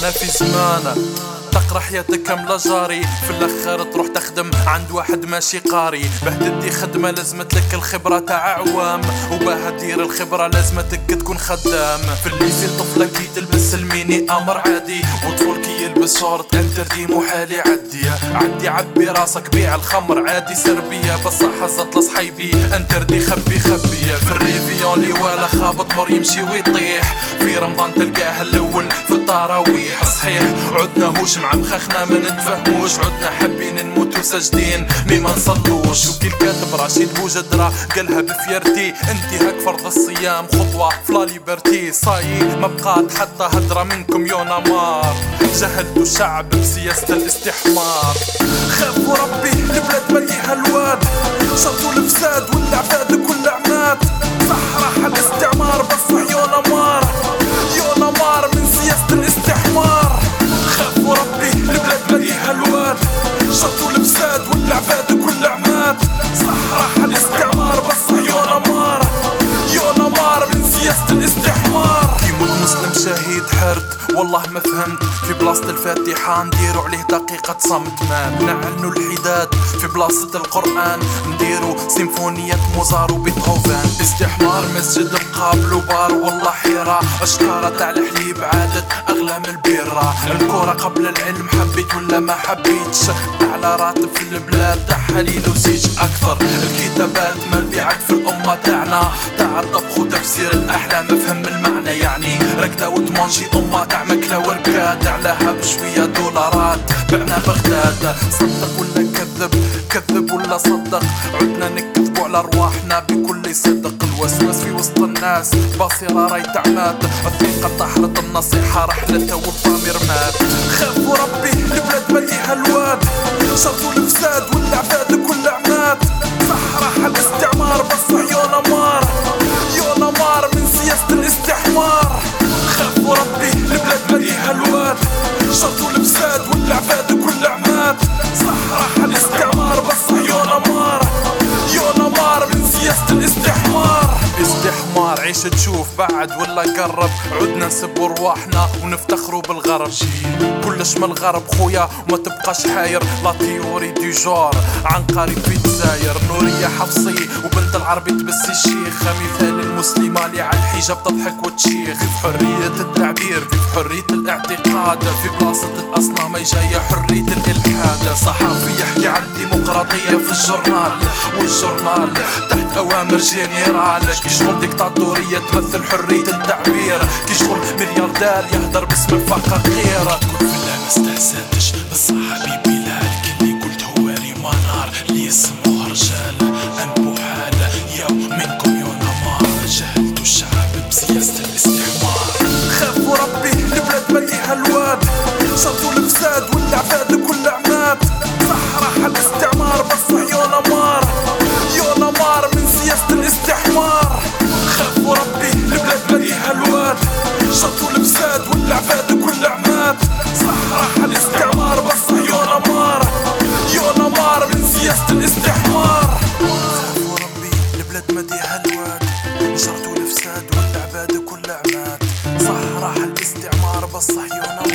né, fiz? تقرأ حياتك كاملة جاري. في الآخر تروح تخدم عند واحد ماشي قاري. بهددي خدمة لازمت لك الخبرة تاع عوام. وباه دير الخبرة لازمتك تكون خدام. في الليسي الطفلة كي تلبس الميني أمر عادي. وطفل كي يلبس شورت انتردي محال يعدي عدي عبي راسك بيع الخمر عادي. سربية بصح حزت لصحيبي انتردي خبي خبي. في الريفيون ولا خابط مر يمشي ويطيح. في رمضان تلقاه الأول في التراويح صحيح عدنا هوش مع مخخنا ما نتفهموش. عدنا حابين نموتو ساجدين mais ما نصلوش وكي الكاتب رشيد بوجدرة. قالها ب fierté. انتهاك فرض الصيام. خطوة ف la liberté. صاي. ما بقات حتى هدرة منكم y'en a marre جهلتوا الشعب بسياسة الاستحمار. خافوا شهيد حرت والله ما فهمت. في بلاصة الفاتحة نديرو عليه دقيقة صمت. ما نعلنوا الحداد. في بلاصة القرآن نديرو سيمفونية موزار وبيتهوفن استحمار مسجد مقابل وبار والله حيرة. اشكارة تاع الحليب عادت أغلى من البيرة. الكورة قبل العلم حبيت ولا ما حبيتش؟ على راتب في البلاد. تاع حليل وسيج أكثر. الكتابات مبيعات في الأمة تاعنا تاع الطبخ وتفسير الأحلام. فهم المعنى يعني. ركدة وتمانجي أمة تاع مكلة وركاد عليها بشوية دولارات. بعنا بغداد صدق ولا كذب؟ كذب ولا صدق؟ عدنا نكذبوا على أرواحنا بكل صدق. الوسواس في وسط الناس بصيرة راي تعماد الثقة طحرت النصيحة رحلته والضمير مات خافوا ربي البلاد مليها الواد. شرطوا الفساد والعباد عيش تشوف بعد ولا قرب. عدنا نسبوا رواحنا ونفتخروا بالغرب. كلش من الغرب خويا وما تبقاش حاير. لا تيوري دي جور عن قريب في الجزاير نورية حفصي وبنت العربي تبسي الشيخ. مثال المسلمة اللي على الحجاب تضحك وتشيخ. في حرية التعبير في حرية الاعتقاد. في بلاصة الأصنام جاية حرية الإلحاد. صحافي يحكي عن الديمقراطية في الجورنال والجورنال تحت أوامر جنرال. كي شغل ديكتاتورية تمثل حرية التعبير. كي شغل ملياردير يهدر باسم الفقر خير. تقول في الله ما استهزأتش بالصحابي الشر الفساد والعباد كل عماد صح راح الاستعمار بس يا نمار. يا مار من سياسة الاستحمار خافوا ربي البلاد مليها الواد شر الفساد والعباد كل عماد صح راح الاستعمار بس يا نمار. يا مار من سياسة الاستحمار خافوا ربي البلاد مليها الواد شر الفساد والعباد كل عماد صح راح الاستعمار بس يا نمار.